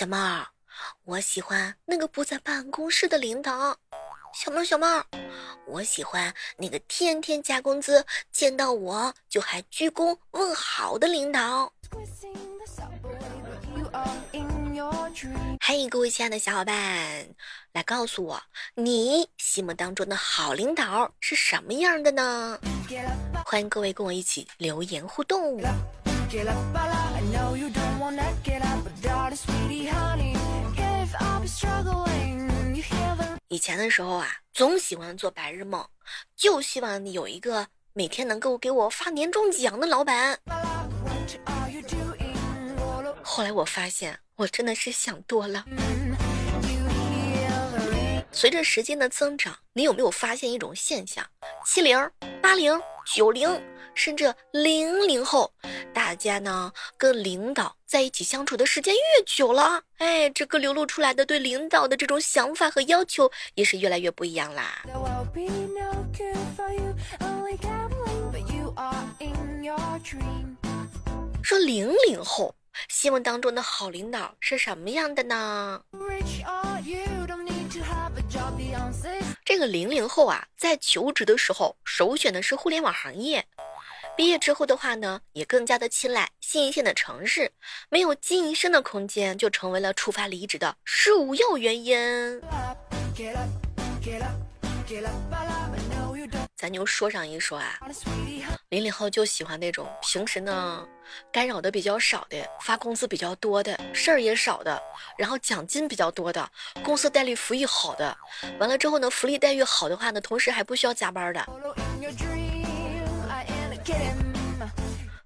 小猫，我喜欢那个不在办公室的领导。小猫，小猫，我喜欢那个天天加工资，见到我就还鞠躬问好的领导。嘿，各位亲爱的小伙伴，来告诉我，你心目当中的好领导是什么样的呢？欢迎各位跟我一起留言互动。以前的时候啊，总喜欢做白日梦，就希望有一个每天能够给我发年终奖的老板。后来我发现，我真的是想多了。随着时间的增长，你有没有发现一种现象？七零、八零、九零，甚至零零后，大家呢跟领导在一起相处的时间越久了，哎，这个流露出来的对领导的这种想法和要求也是越来越不一样啦。说零零后心目当中的好领导是什么样的呢？这个零零后啊，在求职的时候首选的是互联网行业，毕业之后的话呢，也更加的青睐新一线的城市，没有晋升的空间，就成为了触发离职的首要原因。咱就说上一说啊，零零后就喜欢那种平时呢干扰的比较少的，发工资比较多的，事儿也少的，然后奖金比较多的，公司待遇福利好的，完了之后呢，福利待遇好的话呢，同时还不需要加班的。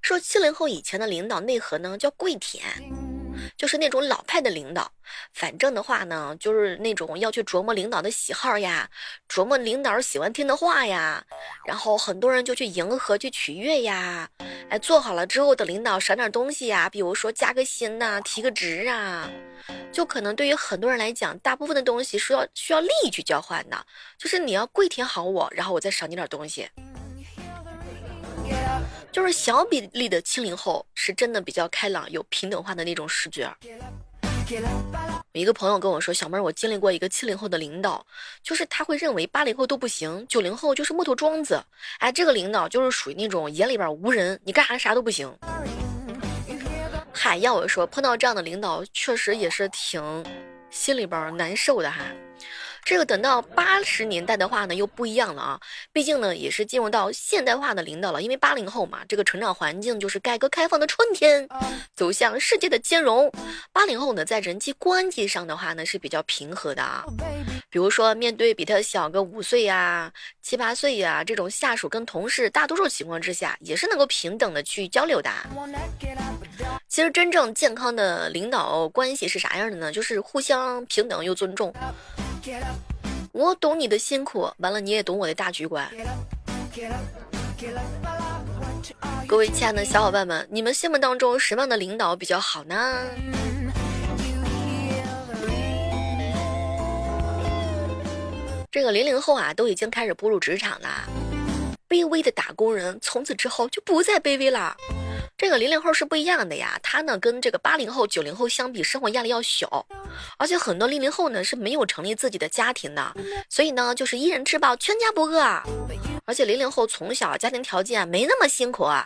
说七零后以前的领导内核呢，叫跪舔。就是那种老派的领导，反正的话呢，就是那种要去琢磨领导的喜好呀，琢磨领导喜欢听的话呀，然后很多人就去迎合、去取悦呀，哎，做好了之后的领导赏点东西呀，比如说加个薪呐、提个职啊，就可能对于很多人来讲，大部分的东西是要需要利益去交换的，就是你要跪舔好我，然后我再赏你点东西。就是小比例的七零后是真的比较开朗，有平等化的那种视觉。我一个朋友跟我说：“小妹儿，我经历过一个七零后的领导，就是他会认为八零后都不行，九零后就是木头桩子。哎，这个领导就是属于那种眼里边无人，你干啥啥都不行。”嗨，要我说，碰到这样的领导，确实也是挺心里边难受的哈。这个等到八十年代的话呢，又不一样了啊！毕竟呢，也是进入到现代化的领导了。因为八零后嘛，这个成长环境就是改革开放的春天，走向世界的兼容。八零后呢，在人际关系上的话呢，是比较平和的啊。比如说，面对比他小个五岁呀、七八岁呀这种下属跟同事，大多数情况之下也是能够平等的去交流的。其实，真正健康的领导关系是啥样的呢？就是互相平等又尊重。我懂你的辛苦，完了你也懂我的大局观。各位亲爱的小伙伴们，你们心目当中什么样的领导比较好呢？这个零零后啊，都已经开始步入职场啦。卑微的打工人从此之后就不再卑微了。这个零零后是不一样的呀，他呢跟这个八零后、九零后相比，生活压力要小，而且很多零零后呢是没有成立自己的家庭的，所以呢就是一人吃饱全家不饿。而且零零后从小家庭条件没那么辛苦啊，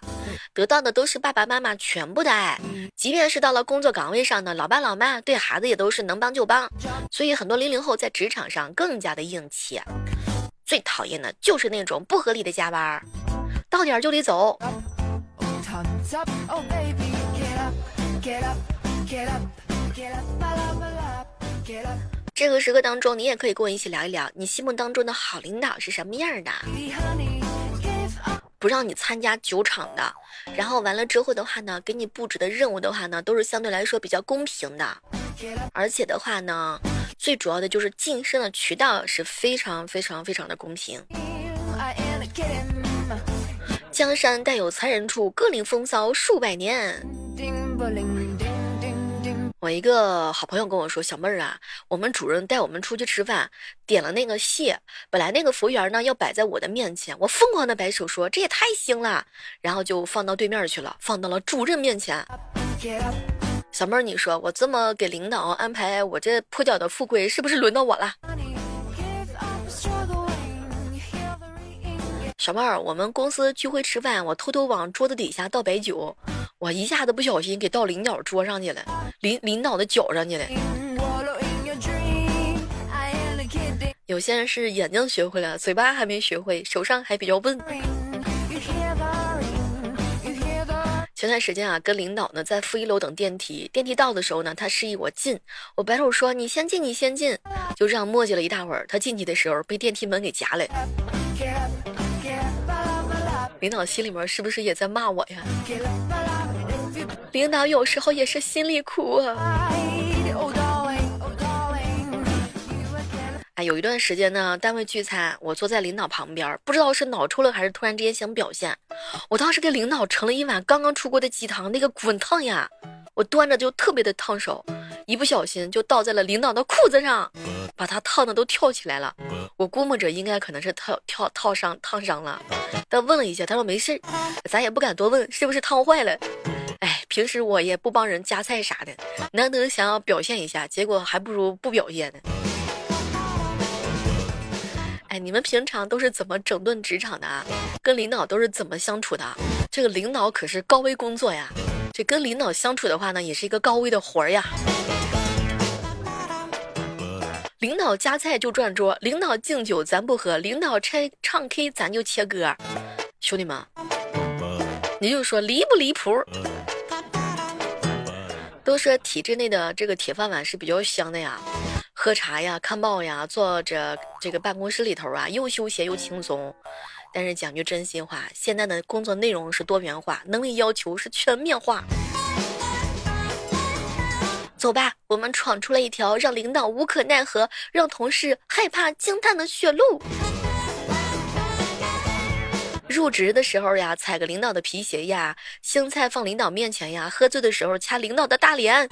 得到的都是爸爸妈妈全部的爱，即便是到了工作岗位上呢，老爸老妈对孩子也都是能帮就帮，所以很多零零后在职场上更加的硬气。最讨厌的就是那种不合理的加班，到点就得走。这个时刻当中，你也可以跟我一起聊一聊，你心目当中的好领导是什么样的？不让你参加酒场的，然后完了之后的话呢，给你布置的任务的话呢，都是相对来说比较公平的，而且的话呢，最主要的就是晋升的渠道是非常非常非常的公平。江山代有才人处，各领风骚数百年。我一个好朋友跟我说：“小妹儿啊，我们主任带我们出去吃饭，点了那个蟹，本来那个服务员呢要摆在我的面前，我疯狂的摆手说这也太腥了，然后就放到对面去了，放到了主任面前。小妹儿，你说我这么给领导安排，我这破脚的富贵是不是轮到我了？小妹儿，我们公司聚会吃饭，我偷偷往桌子底下倒白酒，我一下子不小心给倒领导桌上去了，领领导的脚上去了。有些人是眼睛学会了，嘴巴还没学会，手上还比较笨。前段时间啊，跟领导呢在负一楼等电梯，电梯到的时候呢，他示意我进，我摆手说你先进，你先进，就这样磨叽了一大会儿。他进去的时候被电梯门给夹了。领导心里面是不是也在骂我呀？领导有时候也是心里苦啊。哎，有一段时间呢，单位聚餐，我坐在领导旁边，不知道是脑抽了还是突然之间想表现，我当时给领导盛了一碗刚刚出锅的鸡汤，那个滚烫呀，我端着就特别的烫手，一不小心就倒在了领导的裤子上，把他烫的都跳起来了。我估摸着应该可能是套跳套上烫伤了，但问了一下，他说没事，咱也不敢多问是不是烫坏了。哎，平时我也不帮人夹菜啥的，难得想要表现一下，结果还不如不表现呢。哎，你们平常都是怎么整顿职场的啊？跟领导都是怎么相处的？这个领导可是高危工作呀，这跟领导相处的话呢，也是一个高危的活儿呀。领导夹菜就转桌，领导敬酒咱不喝，领导拆唱 K 咱就切歌。兄弟们，你就说离不离谱？都说体制内的这个铁饭碗是比较香的呀。喝茶呀，看报呀，坐着这个办公室里头啊，又休闲又轻松。但是讲句真心话，现在的工作内容是多元化，能力要求是全面化。走吧，我们闯出了一条让领导无可奈何、让同事害怕惊叹的血路。入职的时候呀，踩个领导的皮鞋呀，青菜放领导面前呀，喝醉的时候掐领导的大脸。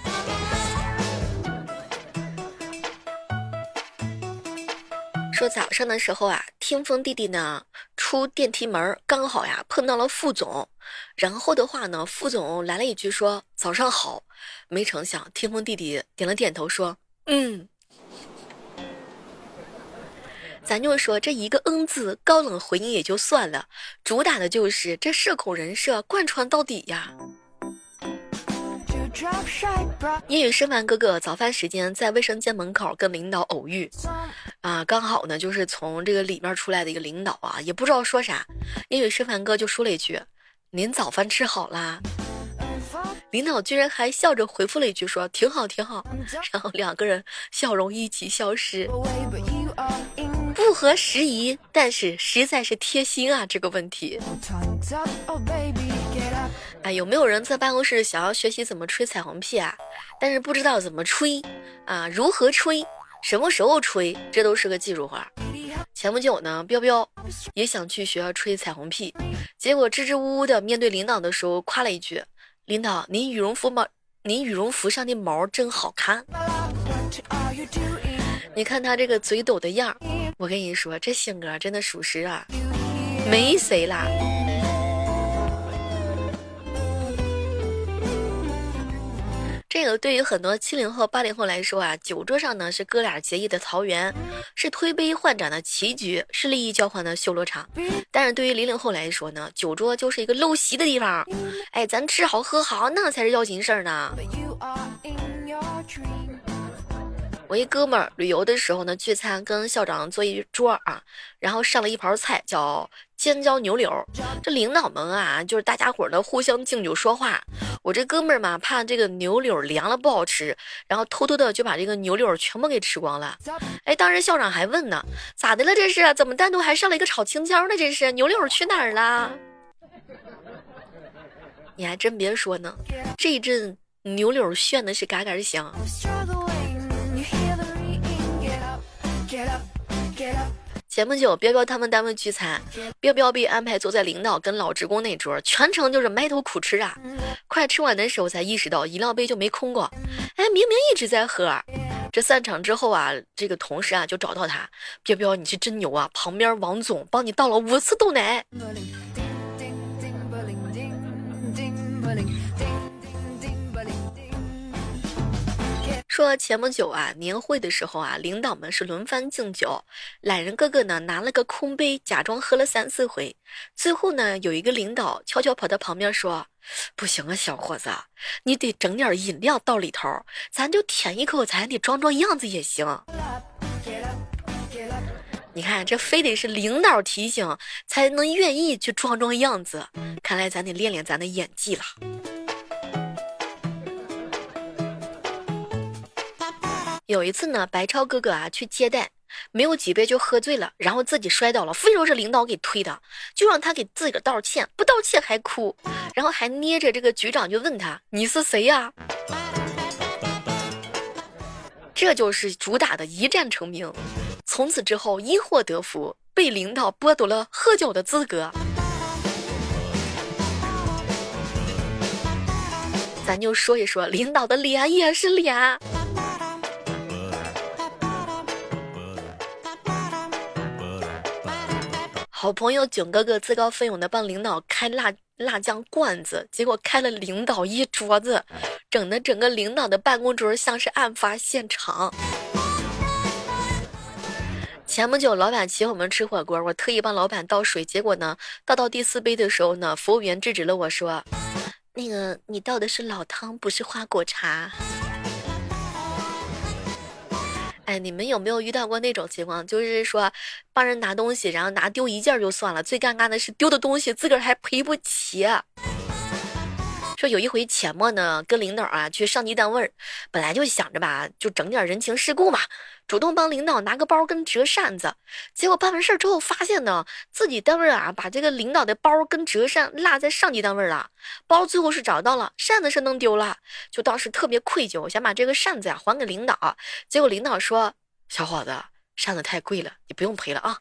早上的时候啊，听风弟弟呢出电梯门，刚好呀碰到了副总，然后的话呢，副总来了一句说早上好，没成想听风弟弟点了点头说嗯，咱就说这一个嗯字高冷回应也就算了，主打的就是这社恐人设贯穿到底呀。英语师范哥哥早饭时间在卫生间门口跟领导偶遇，啊，刚好呢就是从这个里面出来的一个领导啊，也不知道说啥，英语师范哥就说了一句：“您早饭吃好啦。”领导居然还笑着回复了一句说：“挺好挺好。”然后两个人笑容一起消失。不合时宜，但是实在是贴心啊，这个问题。哎，有没有人在办公室想要学习怎么吹彩虹屁啊？但是不知道怎么吹啊？如何吹？什么时候吹？这都是个技术活。前不久呢，彪彪也想去学校吹彩虹屁，结果支支吾吾的面对领导的时候，夸了一句：“领导，您羽绒服毛，您羽绒服上的毛真好看。”你看他这个嘴抖的样儿，我跟你说，这性格真的属实啊，没谁啦。这个对于很多七零后、八零后来说啊，酒桌上呢是哥俩结义的桃园，是推杯换盏的棋局，是利益交换的修罗场。但是对于零零后来说呢，酒桌就是一个陋习的地方。哎，咱吃好喝好，那才是要紧事儿呢。我一哥们儿旅游的时候呢，聚餐跟校长坐一桌啊，然后上了一盘菜叫尖椒牛柳。这领导们啊，就是大家伙儿呢互相敬酒说话。我这哥们儿嘛，怕这个牛柳凉了不好吃，然后偷偷的就把这个牛柳全部给吃光了。哎，当时校长还问呢，咋的了这是？怎么单独还上了一个炒青椒呢？这是牛柳去哪儿了？你还真别说呢，这一阵牛柳炫的是嘎嘎香。前不久，彪彪他们单位聚餐，彪彪被安排坐在领导跟老职工那桌，全程就是埋头苦吃啊。快吃完的时候才意识到饮料杯就没空过，哎，明明一直在喝。这散场之后啊，这个同事啊就找到他，彪彪你是真牛啊，旁边王总帮你倒了五次豆奶。说前不久啊，年会的时候啊，领导们是轮番敬酒，懒人哥哥呢拿了个空杯，假装喝了三四回，最后呢，有一个领导悄悄跑到旁边说：“不行啊，小伙子，你得整点饮料到里头，咱就舔一口，咱得装装样子也行。”你看，这非得是领导提醒才能愿意去装装样子，看来咱得练练咱的演技了。有一次呢，白超哥哥啊去接待，没有几杯就喝醉了，然后自己摔倒了，非说是领导给推的，就让他给自个道歉，不道歉还哭，然后还捏着这个局长就问他：“你是谁呀？”这就是主打的一战成名。从此之后，因祸得福，被领导剥夺了喝酒的资格。咱就说一说，领导的脸也是脸。好朋友囧哥哥自告奋勇的帮领导开辣辣酱罐子，结果开了领导一桌子，整的整个领导的办公桌像是案发现场。前不久，老板请我们吃火锅，我特意帮老板倒水，结果呢，倒到第四杯的时候呢，服务员制止了我说：“那个，你倒的是老汤，不是花果茶。”哎，你们有没有遇到过那种情况？就是说，帮人拿东西，然后拿丢一件就算了，最尴尬的是丢的东西自个儿还赔不起。说有一回，钱末呢跟领导啊去上级单位，本来就想着吧，就整点人情世故嘛，主动帮领导拿个包跟折扇子。结果办完事儿之后，发现呢自己单位啊把这个领导的包跟折扇落在上级单位了。包最后是找到了，扇子是弄丢了，就当时特别愧疚，想把这个扇子呀还给领导。结果领导说：“小伙子，扇子太贵了，你不用赔了啊。”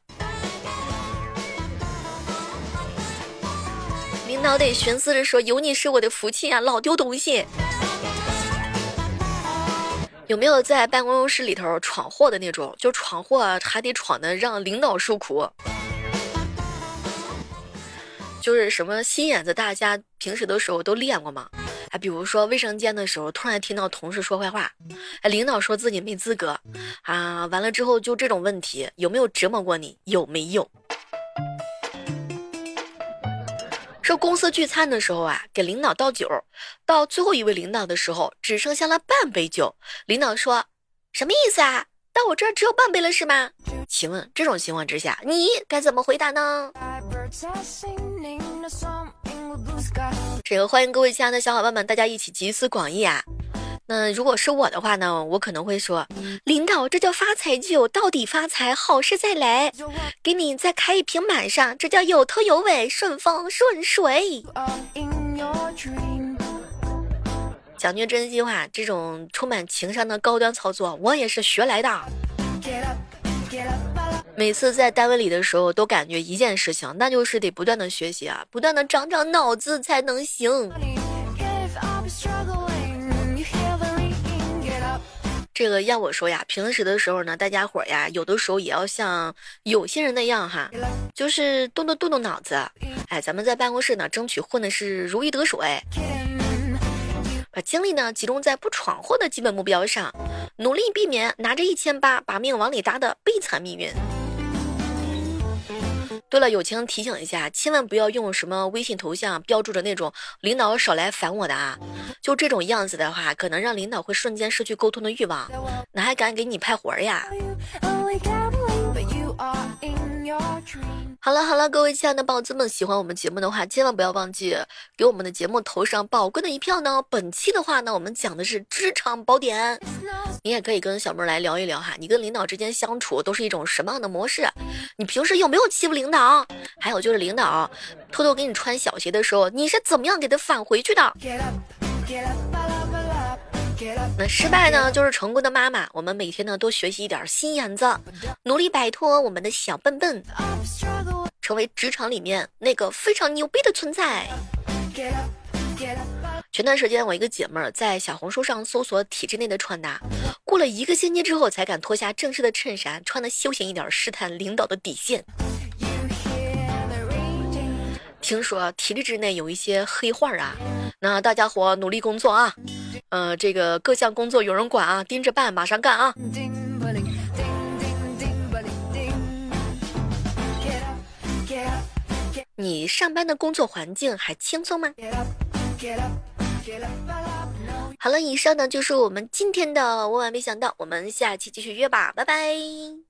领导得寻思着说：“有你是我的福气啊，老丢东西。”有没有在办公室里头闯祸的那种？就闯祸还得闯的让领导受苦。就是什么心眼子，大家平时的时候都练过吗？哎，比如说卫生间的时候，突然听到同事说坏话，哎，领导说自己没资格，啊，完了之后就这种问题，有没有折磨过你？有没有？说公司聚餐的时候啊，给领导倒酒，到最后一位领导的时候，只剩下了半杯酒。领导说：“什么意思啊？到我这儿只有半杯了是吗？”请问这种情况之下，你该怎么回答呢？这个欢迎各位亲爱的小伙伴们，大家一起集思广益啊！那如果是我的话呢，我可能会说，领导，这叫发财酒，到底发财，好事再来，给你再开一瓶满上，这叫有头有尾，顺风顺水。讲句真心话，这种充满情商的高端操作，我也是学来的。每次在单位里的时候，都感觉一件事情，那就是得不断的学习啊，不断的长长脑子才能行。这个要我说呀，平时的时候呢，大家伙呀，有的时候也要像有些人那样哈，就是动动动动脑子。哎，咱们在办公室呢，争取混的是如鱼得水，把精力呢集中在不闯祸的基本目标上，努力避免拿着一千八把命往里搭的悲惨命运。为了，友情提醒一下，千万不要用什么微信头像标注着那种领导少来烦我的啊！就这种样子的话，可能让领导会瞬间失去沟通的欲望，哪还敢给你派活呀？好了好了，各位亲爱的宝子们，喜欢我们节目的话，千万不要忘记给我们的节目投上宝贵的一票呢。本期的话呢，我们讲的是职场宝典，你也可以跟小妹来聊一聊哈，你跟领导之间相处都是一种什么样的模式？你平时有没有欺负领导？还有就是领导偷偷给你穿小鞋的时候，你是怎么样给他返回去的？那失败呢，就是成功的妈妈。我们每天呢，多学习一点心眼子，努力摆脱我们的小笨笨，成为职场里面那个非常牛逼的存在。前段时间，我一个姐妹儿在小红书上搜索体制内的穿搭，过了一个星期之后，才敢脱下正式的衬衫，穿的休闲一点，试探领导的底线。听说体制之内有一些黑话啊，那大家伙努力工作啊。呃，这个各项工作有人管啊，盯着办，马上干啊。你上班的工作环境还轻松吗？好了，以上呢就是我们今天的万万没想到，我们下期继续约吧，拜拜。